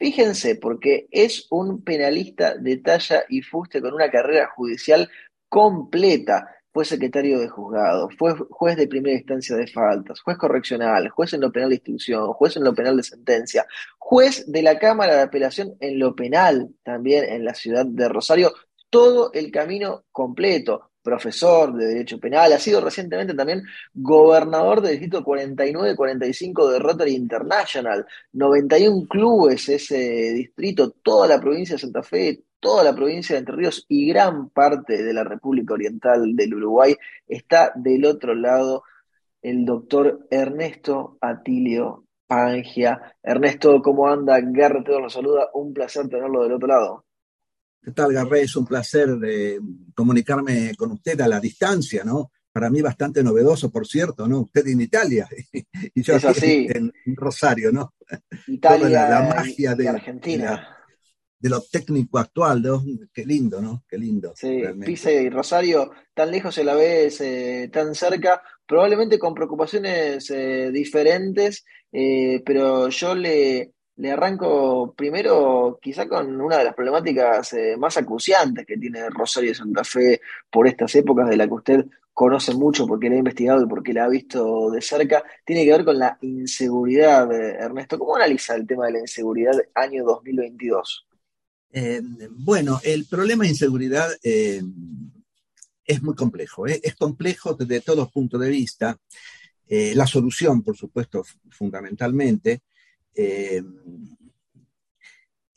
Fíjense, porque es un penalista de talla y fuste con una carrera judicial completa. Fue secretario de juzgado, fue juez de primera instancia de faltas, juez correccional, juez en lo penal de instrucción, juez en lo penal de sentencia, juez de la Cámara de Apelación en lo penal, también en la ciudad de Rosario, todo el camino completo profesor de Derecho Penal, ha sido recientemente también gobernador del Distrito 49-45 de Rotary International, 91 clubes ese distrito, toda la provincia de Santa Fe, toda la provincia de Entre Ríos y gran parte de la República Oriental del Uruguay está del otro lado el doctor Ernesto Atilio Pangia. Ernesto, ¿cómo anda? Garrett lo saluda, un placer tenerlo del otro lado. ¿Qué tal, Garré? Es un placer de comunicarme con usted a la distancia, ¿no? Para mí bastante novedoso, por cierto, ¿no? Usted en Italia y yo aquí en, Rosario, ¿no? Italia la, magia de, Argentina. De, lo técnico actual, ¿no? Qué lindo, ¿no? Qué lindo. Sí, Pisa y Rosario, tan lejos se la ves, eh, tan cerca, probablemente con preocupaciones eh, diferentes, eh, pero yo le, le arranco primero quizá con una de las problemáticas eh, más acuciantes que tiene Rosario Santa Fe por estas épocas de la que usted conoce mucho porque la ha investigado y porque la ha visto de cerca, tiene que ver con la inseguridad. Eh, Ernesto, ¿cómo analiza el tema de la inseguridad año 2022? Eh, bueno, el problema de inseguridad es muy complejo, es complejo desde todos puntos de vista. la solución, por supuesto, fundamentalmente, eh,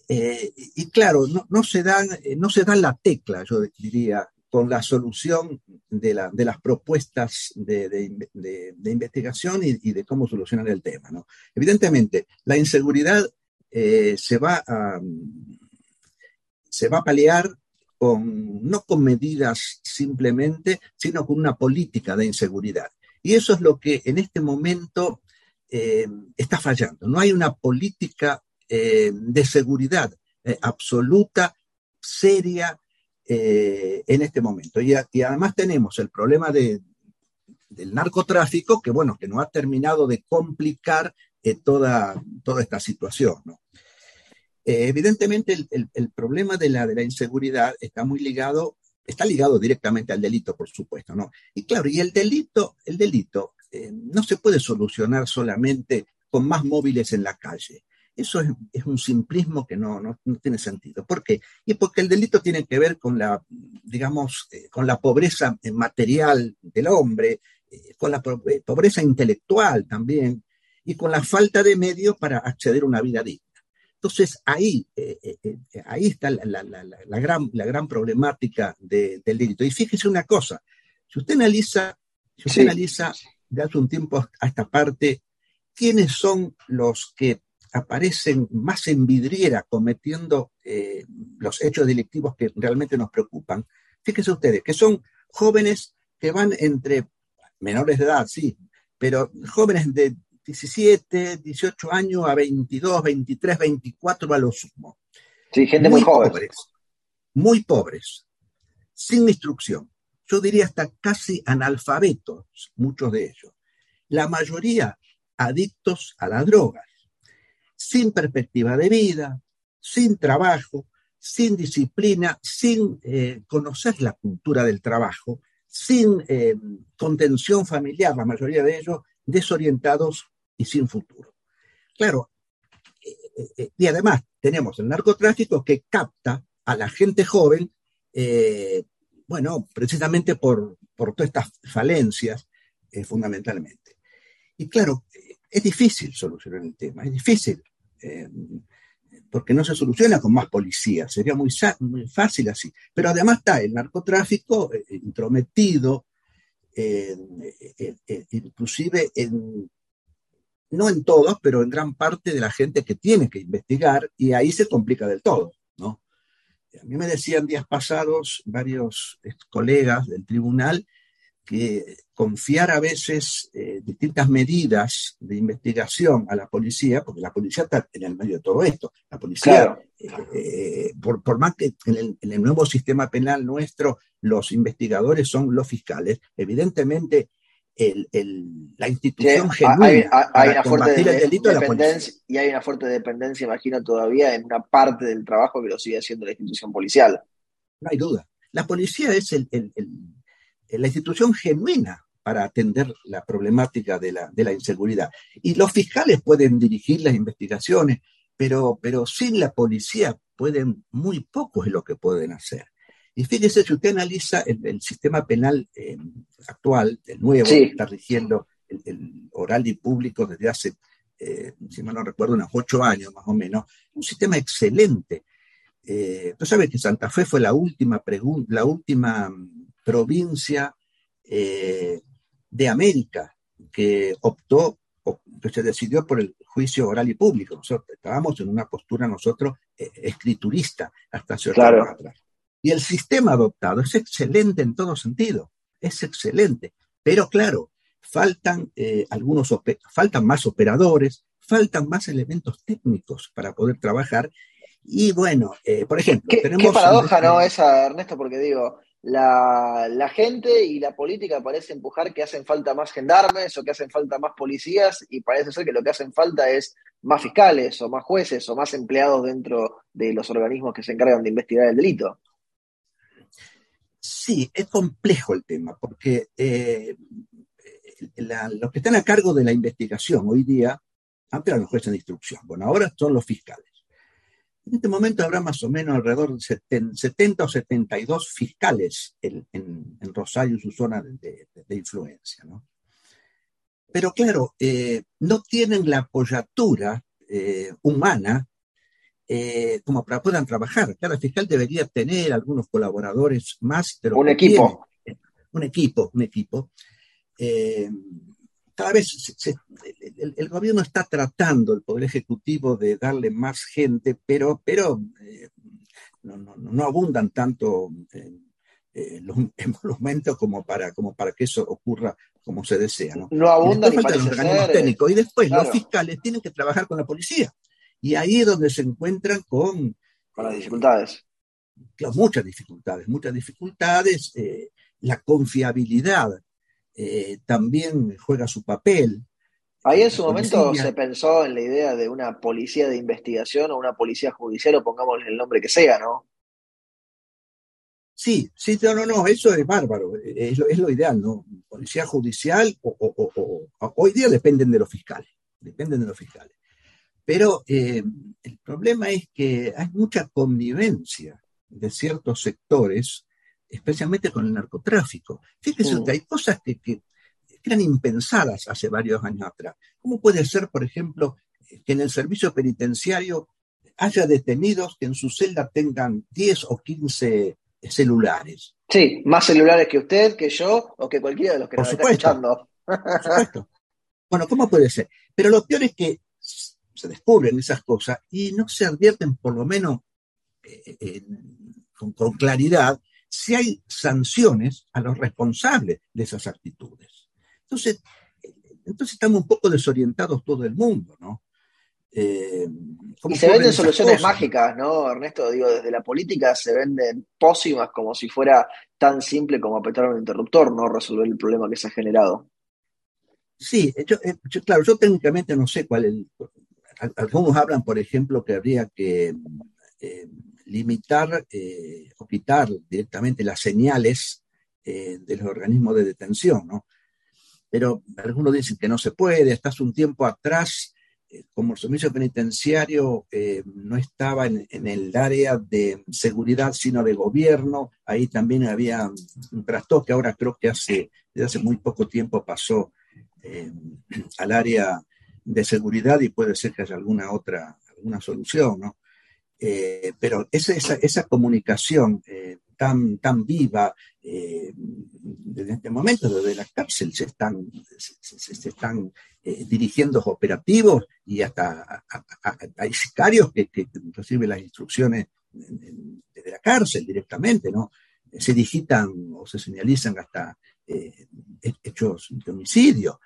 eh, y claro, no, se dan, eh, no se dan la tecla, yo diría, con la solución de, las propuestas de, investigación y, de cómo solucionar el tema. Evidentemente, la inseguridad se, va a, se va a paliar con, no con medidas simplemente, sino con una política de inseguridad. Y eso es lo que en este momento eh, está fallando. No hay una política eh, de seguridad eh, absoluta, seria, en este momento. Y, además tenemos el problema del narcotráfico, que bueno, que no ha terminado de complicar toda, toda esta situación. evidentemente el, problema de la, de la inseguridad está muy ligado está ligado directamente al delito, por supuesto, ¿no? Y claro, y el delito, el delito eh, no se puede solucionar solamente con más móviles en la calle. Eso es, un simplismo que no, no, tiene sentido. ¿Por qué? Y porque el delito tiene que ver con la, digamos, eh, con la pobreza material del hombre, eh, con la pobreza intelectual también, y con la falta de medios para acceder a una vida digna. Entonces, ahí, ahí está la, gran, la gran problemática del delito. Y fíjese una cosa, si usted analiza, si usted analiza de hace un tiempo a esta parte, quiénes son los que aparecen más en vidriera cometiendo eh, los hechos delictivos que realmente nos preocupan. Fíjense ustedes, que son jóvenes que van entre menores de edad, sí, pero jóvenes de 17, 18 años a 22, 23, 24 a lo sumo. Sí, gente muy, Pobres, muy pobres, sin instrucción, yo diría hasta casi analfabetos, muchos de ellos. La mayoría adictos a las drogas, sin perspectiva de vida, sin trabajo, sin disciplina, sin eh, conocer la cultura del trabajo, sin eh, contención familiar, la mayoría de ellos desorientados y sin futuro. Claro, eh, y además tenemos el narcotráfico que capta a la gente joven bueno, precisamente por, todas estas falencias, eh, fundamentalmente. Y claro, es difícil solucionar el tema, es difícil, eh, porque no se soluciona con más policías, sería muy, muy fácil así. Pero además está el narcotráfico eh, intrometido, inclusive en, no en todos, pero en gran parte de la gente que tiene que investigar, y ahí se complica del todo. A mí me decían días pasados varios colegas del tribunal que confiar a veces eh, distintas medidas de investigación a la policía, porque la policía está en el medio de todo esto. La policía, eh, eh, por, más que en el, nuevo sistema penal nuestro los investigadores son los fiscales, evidentemente la institución genuina hay, una fuerte el delito dependencia, Y hay una fuerte dependencia, imagino, todavía en una parte del trabajo que lo sigue haciendo la institución policial. No hay duda. La policía es el la institución genuina para atender la problemática de la, de la, inseguridad. Y los fiscales pueden dirigir las investigaciones, pero, pero sin la policía pueden, muy poco es lo que pueden hacer. Y fíjese, si usted analiza el, sistema penal eh, actual, el nuevo, que está rigiendo el, oral y público desde hace, eh, si mal no recuerdo, unos ocho años más o menos, un sistema excelente. Eh, tú sabes que Santa Fe fue la última, la última provincia eh, de América que optó, que se decidió por el juicio oral y público. Nosotros estábamos en una postura nosotros escriturista hasta hace claro. atrás. Y el sistema adoptado es excelente en todo sentido, es excelente. Pero claro, faltan eh, algunos, faltan más operadores, faltan más elementos técnicos para poder trabajar. Y bueno, por ejemplo, ¿Qué, tenemos. Qué paradoja, ¿no? Esa, Ernesto, porque digo, la, gente y la política parece empujar que hacen falta más gendarmes o que hacen falta más policías y parece ser que lo que hacen falta es más fiscales o más jueces o más empleados dentro de los organismos que se encargan de investigar el delito. Sí, es complejo el tema porque eh, los que están a cargo de la investigación hoy día, antes eran los jueces de instrucción, bueno, ahora son los fiscales. En este momento habrá más o menos alrededor de 70 o 72 fiscales en, Rosario, su zona de, influencia. ¿no? Pero claro, eh, no tienen la apoyatura eh, humana eh, como para puedan trabajar. Cada fiscal debería tener algunos colaboradores más. Pero un equipo. un equipo, un equipo cada vez el, gobierno está tratando, el Poder Ejecutivo, de darle más gente, pero, pero eh, no, abundan tanto eh, los emolumentos como para, como para que eso ocurra como se desea. No, no abundan y los técnicos. Y después los fiscales tienen que trabajar con la policía. Y ahí es donde se encuentran con... Con las dificultades. muchas dificultades, muchas dificultades. Eh, la confiabilidad eh, también juega su papel. Ahí en su momento se pensó en la idea de una policía de investigación o una policía judicial, o pongámosle el nombre que sea, ¿no? Sí, sí, no, no, no, eso es bárbaro, es lo, es lo ideal, ¿no? Policía judicial o, hoy día dependen de los fiscales, dependen de los fiscales. Pero eh, el problema es que hay mucha connivencia de ciertos sectores especialmente con el narcotráfico. Fíjese que hay cosas que, eran impensadas hace varios años atrás. ¿Cómo puede ser, por ejemplo, que en el servicio penitenciario haya detenidos que en su celda tengan 10 o 15 celulares? Sí, más celulares que usted, que yo o que cualquiera de los que nos está escuchando. Por supuesto. Bueno, ¿cómo puede ser? Pero lo peor es que se descubren esas cosas y no se advierten, por lo menos eh, con claridad, si hay sanciones a los responsables de esas actitudes. Entonces, entonces estamos un poco desorientados todo el mundo, ¿no? Eh, y se venden soluciones mágicas, ¿no, Ernesto? Digo, desde la política se venden pócimas como si fuera tan simple como apretar un interruptor, no resolver el problema que se ha generado. Sí, yo, eh, claro, yo técnicamente no sé cuál es. Algunos hablan, por ejemplo, que habría que eh, limitar eh, o quitar directamente las señales eh, de los organismos de detención, ¿no? Pero algunos dicen que no se puede, hace un tiempo atrás, eh, como el servicio penitenciario no estaba en, el área de seguridad, sino de gobierno, ahí también había un trastoque, ahora creo que hace, desde hace muy poco tiempo pasó al área de seguridad y puede ser que haya alguna otra, alguna solución, ¿no? Eh, pero esa, esa, comunicación eh, tan, tan viva, eh, desde este momento, desde la cárcel, se están, se, están dirigiendo operativos y hasta hay sicarios que, reciben las instrucciones desde la cárcel directamente, ¿no? Se digitan o se señalizan hasta eh, hechos de homicidio.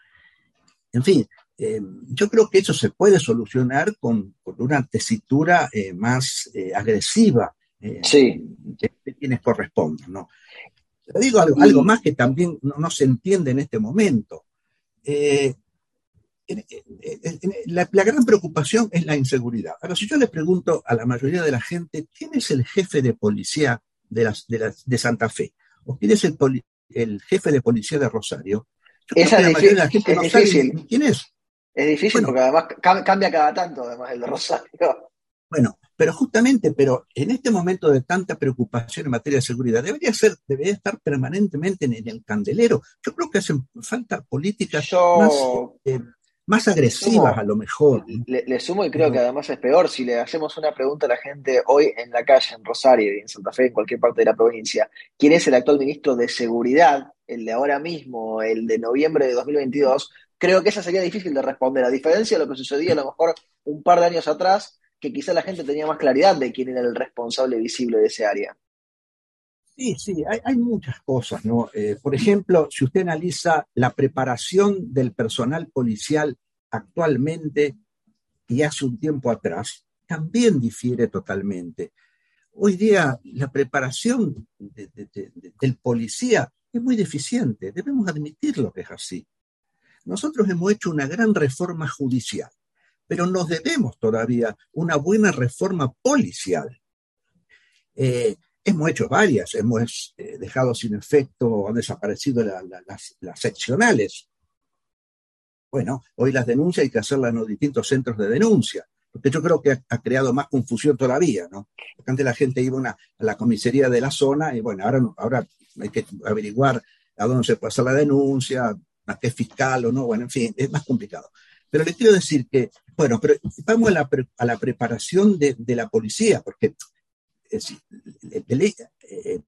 En fin, eh, yo creo que eso se puede solucionar con, una tesitura eh, más agresiva sí. de, quienes corresponden, ¿no? digo algo, más que también no, se entiende en este momento. La, la, gran preocupación es la inseguridad. Ahora, si yo le pregunto a la mayoría de la gente, ¿quién es el jefe de policía de, las, de, de Santa Fe? ¿O quién es el, el jefe de policía de Rosario? Esa es difícil. quién es. Es difícil porque además cambia cada tanto, además, el de Rosario. Bueno, pero justamente, pero en este momento de tanta preocupación en materia de seguridad, debería ser, debería estar permanentemente en, el candelero. Yo creo que hacen falta políticas más, eh, más agresivas a lo mejor. Le, sumo y creo que además es peor si le hacemos una pregunta a la gente hoy en la calle, en Rosario y en Santa Fe, en cualquier parte de la provincia, ¿quién es el actual ministro de Seguridad, el de ahora mismo, el de noviembre de 2022? Creo que esa sería difícil de responder, a diferencia de lo que sucedía a lo mejor un par de años atrás, que quizá la gente tenía más claridad de quién era el responsable visible de ese área. Sí, sí, hay, muchas cosas, ¿no? Eh, por ejemplo, si usted analiza la preparación del personal policial actualmente y hace un tiempo atrás, también difiere totalmente. Hoy día la preparación del policía es muy deficiente, debemos admitirlo que es así. Nosotros hemos hecho una gran reforma judicial, pero nos debemos todavía una buena reforma policial. Eh, Hemos hecho varias, hemos eh, dejado sin efecto, han desaparecido las, seccionales. Bueno, hoy las denuncias hay que hacerlas en los distintos centros de denuncia, porque yo creo que ha, creado más confusión todavía, ¿no? Porque antes la gente iba a la comisaría de la zona y bueno, ahora, ahora hay que averiguar a dónde se puede hacer la denuncia, a qué fiscal o no, bueno, en fin, es más complicado. Pero le quiero decir que, bueno, pero vamos a la, preparación de, de, la policía, porque eh,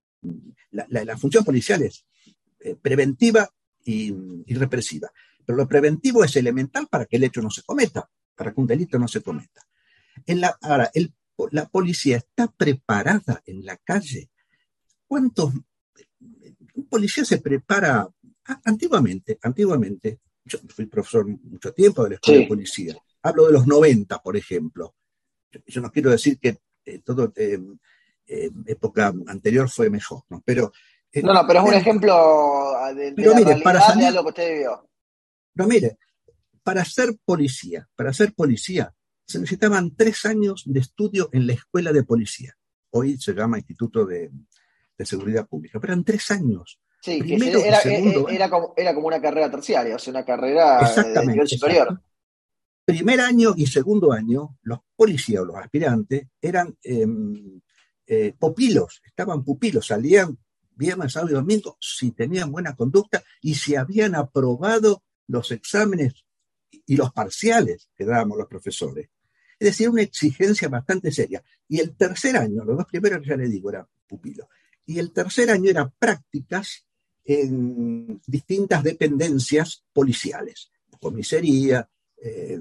la, función policial es eh, preventiva y, represiva. Pero lo preventivo es elemental para que el hecho no se cometa, para que un delito no se cometa. En la, ahora, la policía está preparada en la calle. ¿Cuántos? Un policía se prepara antiguamente, antiguamente. Yo fui profesor mucho tiempo de la escuela de policía. Hablo de los 90, por ejemplo. Yo no quiero decir que eh, todo eh, eh, época anterior fue mejor, ¿no? Pero, no, no, pero es un ejemplo de, pero mire, para salir, que usted vio. No, mire, para ser policía, para ser policía, se necesitaban tres años de estudio en la escuela de policía. Hoy se llama Instituto de, Seguridad Pública, pero eran tres años. Sí, Primero, era, era, como, era, como, una carrera terciaria, o sea, una carrera de nivel superior primer año y segundo año, los policías o los aspirantes eran em, eh, pupilos, estaban pupilos, salían viernes, sábado y domingo si tenían buena conducta y si habían aprobado los exámenes y los parciales que dábamos los profesores. Es decir, una exigencia bastante seria. Y el tercer año, los dos primeros ya le digo, eran pupilos. Y el tercer año era prácticas en distintas dependencias policiales, comisaría, eh,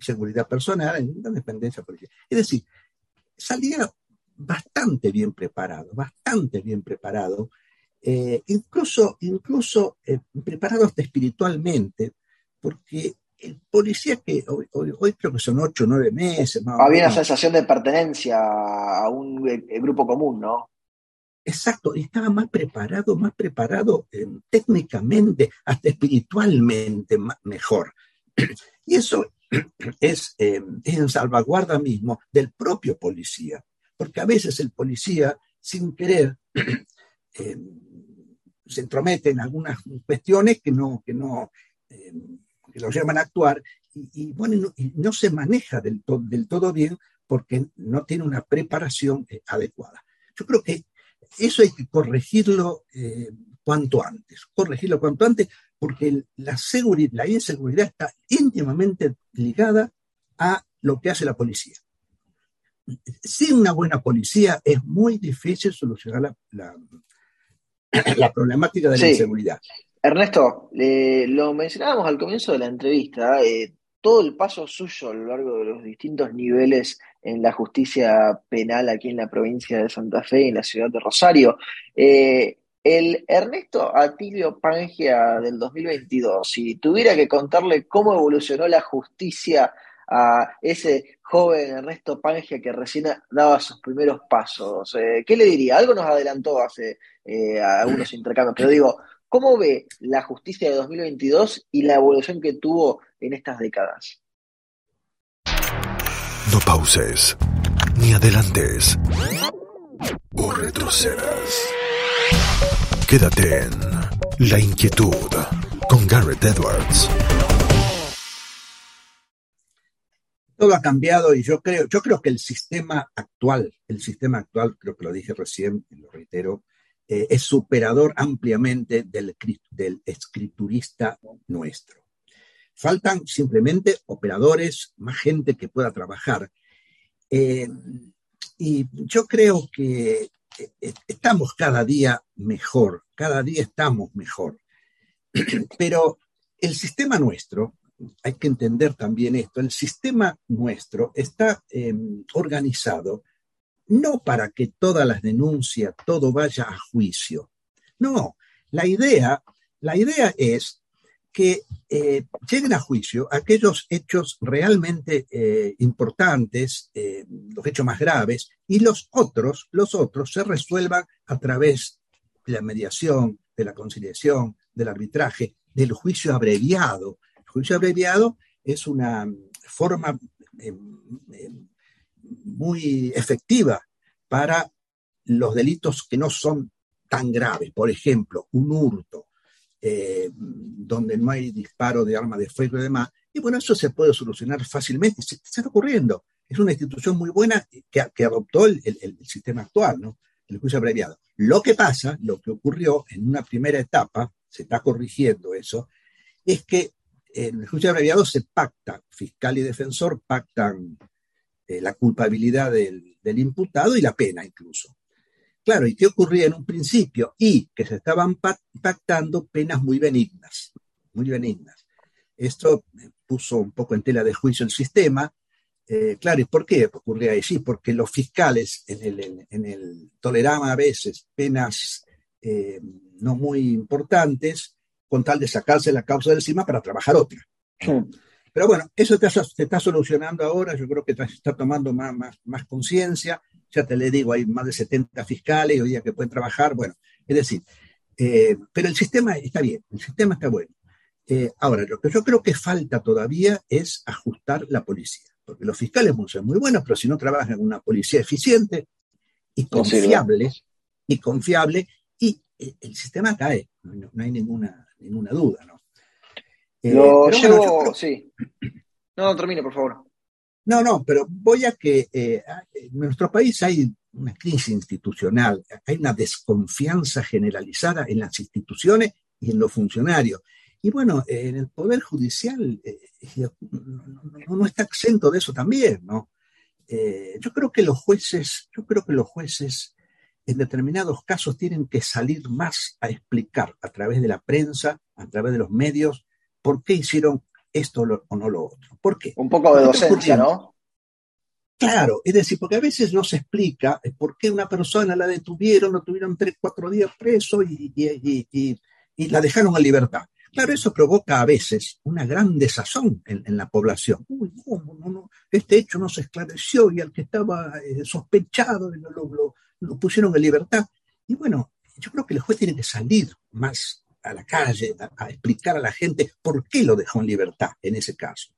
seguridad personal, en una dependencia policial. Es decir, salía bastante bien preparado, bastante bien preparado, eh, incluso, incluso eh, preparado hasta espiritualmente, porque el policía que hoy, creo que son ocho o nueve meses. Había una sensación de pertenencia a un grupo común, ¿no? Exacto, estaba más preparado, más preparado técnicamente, hasta espiritualmente mejor. Y eso es, eh, es en salvaguarda mismo del propio policía, porque a veces el policía, sin querer, eh, se entromete en algunas cuestiones que no, que no, eh, lo llaman a actuar, y, bueno, y no, se maneja del, del, todo bien porque no tiene una preparación adecuada. Yo creo que eso hay que corregirlo cuanto antes, corregirlo cuanto antes, porque la, seguridad, la inseguridad está íntimamente ligada a lo que hace la policía. Sin una buena policía es muy difícil solucionar la, la, problemática de la inseguridad. Ernesto, lo mencionábamos al comienzo de la entrevista, eh, todo el paso suyo a lo largo de los distintos niveles en la justicia penal aquí en la provincia de Santa Fe, en la ciudad de Rosario. Eh, el Ernesto Atilio Pangia del 2022, si tuviera que contarle cómo evolucionó la justicia a ese joven Ernesto Pangia que recién daba sus primeros pasos, eh, ¿qué le diría? Algo nos adelantó hace eh, algunos intercambios, pero digo, ¿cómo ve la justicia de 2022 y la evolución que tuvo en estas décadas? No pauses, ni adelantes, o retrocedas. Quédate en La Inquietud con Garrett Edwards. Todo ha cambiado y yo creo, yo creo que el sistema actual, el sistema actual, creo que lo dije recién y lo reitero, eh, es superador ampliamente del, del escriturista nuestro. Faltan simplemente operadores, más gente que pueda trabajar. Eh, y yo creo que eh, estamos cada día mejor, cada día estamos mejor. Pero el sistema nuestro, hay que entender también esto, el sistema nuestro está em, organizado no para que todas las denuncias, todo vaya a juicio. No, la idea, la idea es que eh, lleguen a juicio aquellos hechos realmente eh, importantes, eh, los hechos más graves, y los otros, los otros se resuelvan a través de la mediación, de la conciliación, del arbitraje, del juicio abreviado. El juicio abreviado es una forma muy efectiva para los delitos que no son tan graves. Por ejemplo, un hurto, eh, donde no hay disparo de arma de fuego y demás. Y bueno, eso se puede solucionar fácilmente. Se, está ocurriendo. Es una institución muy buena que, que adoptó el, el, sistema actual, ¿no? El juicio abreviado. Lo que pasa, lo que ocurrió en una primera etapa, se está corrigiendo eso, es que en el juicio abreviado se pacta, fiscal y defensor pactan eh, la culpabilidad del, del, imputado y la pena incluso. Claro, ¿y qué ocurría en un principio? Y que se estaban pactando penas muy benignas, muy benignas. Esto puso un poco en tela de juicio el sistema. Eh, claro, ¿y por qué ocurría así? Porque los fiscales en el, en, el toleraban a veces penas eh, no muy importantes con tal de sacarse la causa de encima para trabajar otra. Pero bueno, eso se está solucionando ahora, yo creo que se está tomando más, más, más conciencia ya te le digo, hay más de 70 fiscales hoy día que pueden trabajar, bueno, es decir, eh, pero el sistema está bien, el sistema está bueno. Eh, ahora, lo que yo creo que falta todavía es ajustar la policía, porque los fiscales son muy buenos, pero si no trabajan en una policía eficiente y confiable, y confiable, y eh, el sistema cae, no, hay ninguna, ninguna duda, ¿no? lo llevo, sí. No, termine, por favor. No, no, pero voy a que eh, en nuestro país hay una crisis institucional, hay una desconfianza generalizada en las instituciones y en los funcionarios. Y bueno, en el Poder Judicial eh, no, está exento de eso también, ¿no? Eh, yo creo que los jueces, yo creo que los jueces en determinados casos tienen que salir más a explicar a través de la prensa, a través de los medios, por qué hicieron esto o no lo otro. ¿Por qué? Un poco de docencia, ¿no? Claro, es decir, porque a veces no se explica por qué una persona la detuvieron, lo tuvieron tres, cuatro días preso y, y, la dejaron en libertad. Claro, eso provoca a veces una gran desazón en, la población. Uy, ¿cómo? No, no, este hecho no se esclareció y al que estaba eh, sospechado lo, lo, pusieron en libertad. Y bueno, yo creo que el juez tiene que salir más a la calle a, explicar a la gente por qué lo dejó en libertad en ese caso.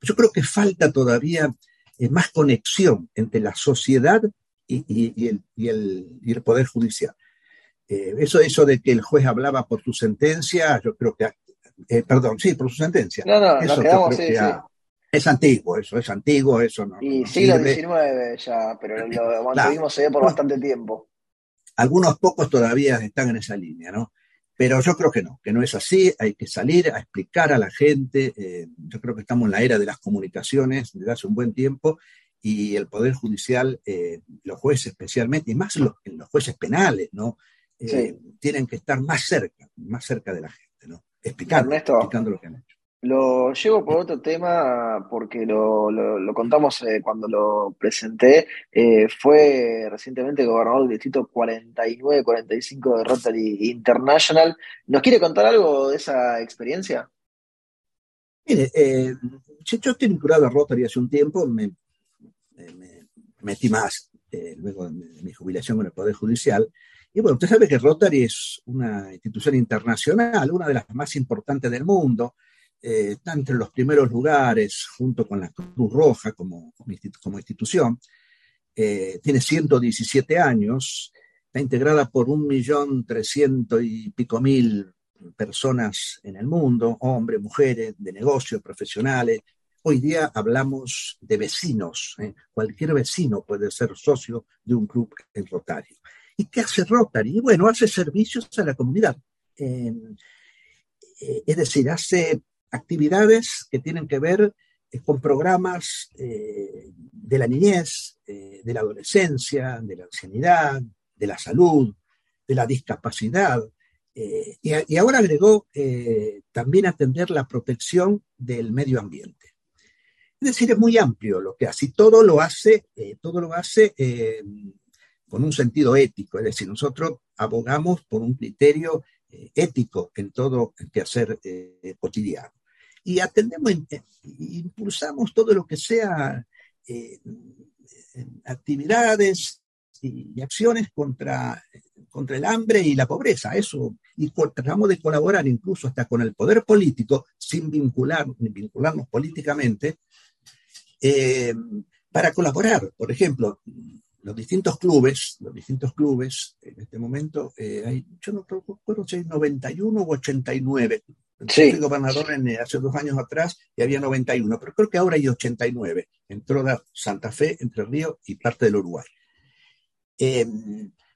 Yo creo que falta todavía eh, más conexión entre la sociedad y, el, Poder Judicial. Eh, eso, eso de que el juez hablaba por su sentencia, yo creo que, eh, perdón, sí, por su sentencia. No, no, eso quedamos, sí, Es antiguo, eso es antiguo, eso no. Y siglo XIX ya, pero lo mantuvimos por bastante tiempo. Algunos pocos todavía están en esa línea, ¿no? Pero yo creo que no, que no es así, hay que salir a explicar a la gente. Eh, yo creo que estamos en la era de las comunicaciones desde hace un buen tiempo y el Poder Judicial, eh, los jueces especialmente, y más los, los jueces penales, ¿no? Eh, tienen que estar más cerca, más cerca de la gente, ¿no? Explicando, explicando lo que han hecho. Lo llevo por otro tema porque lo, contamos eh, cuando lo presenté. Eh, fue recientemente gobernador del distrito 49-45 de Rotary International. ¿Nos quiere contar algo de esa experiencia? Mire, eh, yo estoy vinculado a Rotary hace un tiempo, me, metí más luego de mi jubilación con el Poder Judicial. Y bueno, usted sabe que Rotary es una institución internacional, una de las más importantes del mundo eh, está entre los primeros lugares junto con la Cruz Roja como, institución. Eh, tiene 117 años, está integrada por un millón trescientos y pico mil personas en el mundo, hombres, mujeres, de negocios, profesionales. Hoy día hablamos de vecinos. ¿eh? Cualquier vecino puede ser socio de un club en Rotario. ¿Y qué hace Rotary? Bueno, hace servicios a la comunidad. es decir, hace actividades que tienen que ver eh, con programas eh, de la niñez, eh, de la adolescencia, de la ancianidad, de la salud, de la discapacidad. Y, ahora agregó también atender la protección del medio ambiente. Es decir, es muy amplio lo que hace todo lo hace, todo lo hace con un sentido ético. Es decir, nosotros abogamos por un criterio ético en todo el quehacer cotidiano y atendemos, eh, impulsamos todo lo que sea eh, actividades y, acciones contra, contra el hambre y la pobreza. Eso, y tratamos de colaborar incluso hasta con el poder político, sin vincular, vincularnos políticamente, eh, para colaborar. Por ejemplo, los distintos clubes, los distintos clubes, en este momento, hay, yo no recuerdo si hay 91 u 89 Sí. Fui gobernador eh, hace dos años atrás y había 91, pero creo que ahora hay 89. Entró Santa Fe, Entre Ríos y parte del Uruguay. Eh,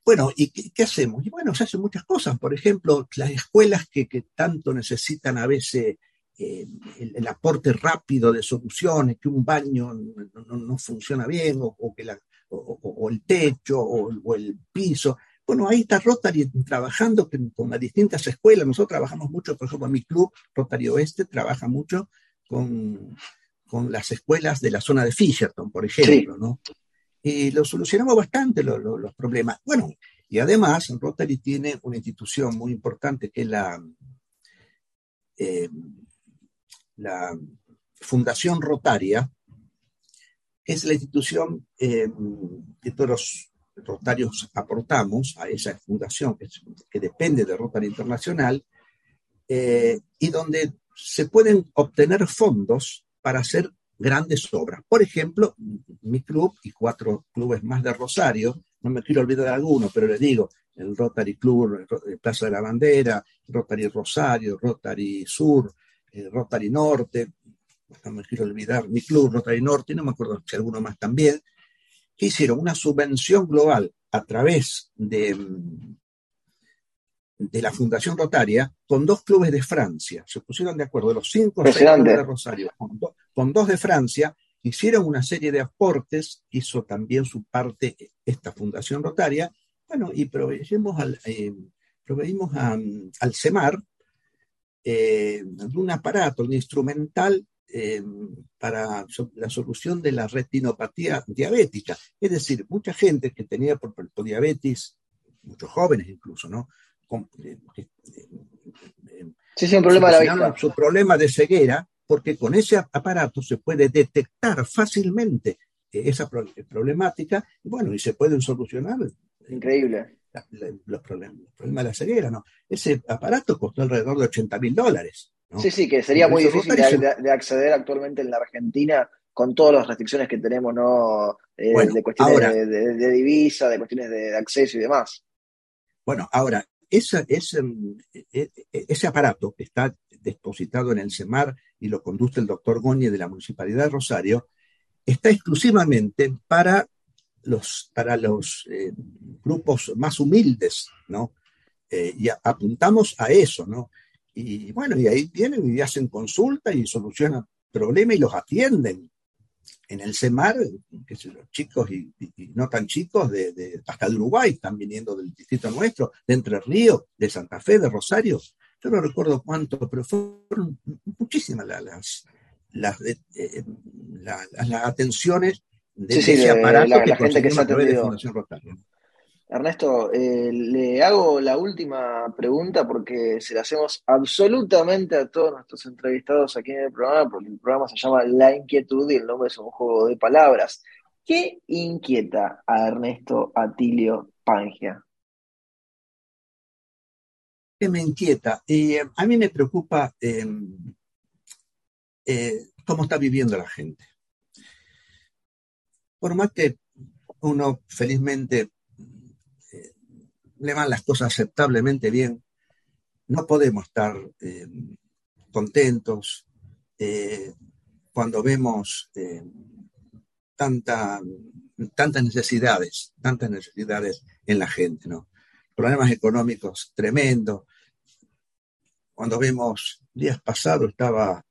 bueno, ¿y qué, hacemos? Y bueno, se hacen muchas cosas. Por ejemplo, las escuelas que, tanto necesitan a veces eh, el, aporte rápido de soluciones, que un baño no, funciona bien, o, que la, o, el techo, o, el piso. Bueno, ahí está Rotary trabajando con, las distintas escuelas. Nosotros trabajamos mucho, por ejemplo, mi club, Rotary Oeste, trabaja mucho con, las escuelas de la zona de Fisherton, por ejemplo, ¿no? Y lo solucionamos bastante los problemas. Bueno, y además Rotary tiene una institución muy importante que es la, eh, la Fundación Rotaria, que es la institución eh, de todos los Rotarios aportamos a esa fundación que, depende de Rotary Internacional eh, y donde se pueden obtener fondos para hacer grandes obras. Por ejemplo, mi club y cuatro clubes más de Rosario, no me quiero olvidar de alguno, pero le digo, el Rotary Club Plaza de la Bandera, Rotary Rosario, Rotary Sur, eh, Rotary Norte, no me quiero olvidar, mi club Rotary Norte, no me acuerdo si alguno más también, que hicieron una subvención global a través de, de la Fundación Rotaria con dos clubes de Francia. Se pusieron de acuerdo, de los cinco de Rosario, con, dos de Francia, hicieron una serie de aportes, hizo también su parte esta Fundación Rotaria, bueno, y proveímos al, eh, al CEMAR eh, un aparato, un instrumental eh, para la solución de la retinopatía diabética. Es decir, mucha gente que tenía por, diabetes, muchos jóvenes incluso, ¿no? Eh, eh, sí, sí, un problema de la. Su problema de ceguera, porque con ese aparato se puede detectar fácilmente esa problemática, y bueno, y se pueden solucionar. Increíble. los, problemas, los problemas de la ceguera, ¿no? Ese aparato costó alrededor de 80 mil dólares. Sí, sí, que sería muy difícil de, acceder actualmente en la Argentina con todas las restricciones que tenemos, ¿no? Eh, de cuestiones de, divisa, de cuestiones de, acceso y demás. Bueno, ahora, ese, ese, e, e, ese aparato que está depositado en el CEMAR y lo conduce el doctor Goñi de la Municipalidad de Rosario, está exclusivamente para los, para los eh, grupos más humildes, ¿no? Eh, y apuntamos a eso, ¿no? Y bueno, y ahí vienen y hacen consulta y solucionan problemas y los atienden. En el CEMAR, que los chicos y, no tan chicos, de, hasta de Uruguay, están viniendo del distrito nuestro, de Entre Ríos, de Santa Fe, de Rosario, yo no recuerdo cuánto, pero fueron muchísimas las, las, eh, eh, las, atenciones de ese aparato la, que, gente que se ha atendido. Ernesto, eh, le hago la última pregunta porque se la hacemos absolutamente a todos nuestros entrevistados aquí en el programa, porque el programa se llama La Inquietud y el nombre es un juego de palabras. ¿Qué inquieta a Ernesto Atilio Pangia? ¿Qué me inquieta? Eh, a mí me preocupa em, eh, cómo está viviendo la gente. Por más que uno felizmente le van las cosas aceptablemente bien, no podemos estar eh, contentos eh, cuando vemos eh, tanta, tantas necesidades, tantas necesidades en la gente, ¿no? Problemas económicos tremendos. Cuando vemos, días pasados estaba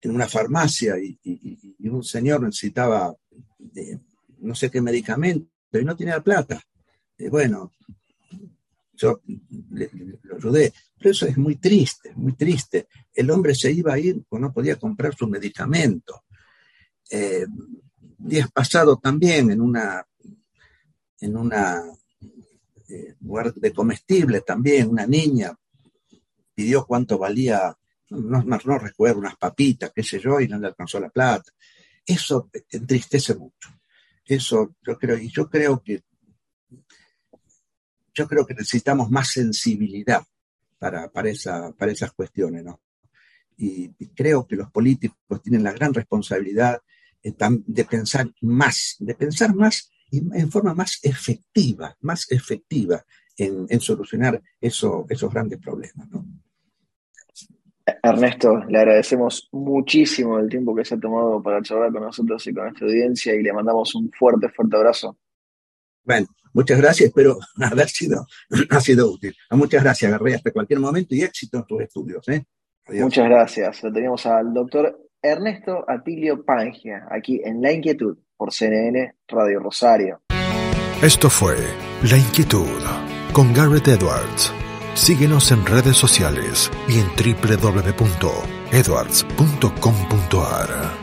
en una farmacia y, y un señor necesitaba no sé qué medicamento y no tenía plata bueno, yo lo ayudé, pero eso es muy triste, muy triste. El hombre se iba a ir porque no podía comprar su medicamento. Eh, días pasados también en una, en una eh, lugar de comestible también, una niña pidió cuánto valía, no, no, recuerdo, unas papitas, qué sé yo, y no le alcanzó la plata. Eso entristece mucho. Eso yo creo, y yo creo que yo creo que necesitamos más sensibilidad para, para, esa, para esas cuestiones, ¿no? Y, creo que los políticos tienen la gran responsabilidad eh, de pensar más, de pensar más y en forma más efectiva, más efectiva en, solucionar eso, esos grandes problemas, ¿no? Ernesto, le agradecemos muchísimo el tiempo que se ha tomado para charlar con nosotros y con nuestra audiencia y le mandamos un fuerte, fuerte abrazo. Bueno, muchas gracias, espero haber sido, ha sido útil. Muchas gracias, Garré, hasta cualquier momento y éxito en tus estudios. ¿eh? Muchas gracias. Lo tenemos al doctor Ernesto Atilio Pangia, aquí en La Inquietud, por CNN Radio Rosario. Esto fue La Inquietud con Garrett Edwards. Síguenos en redes sociales y en www.edwards.com.ar.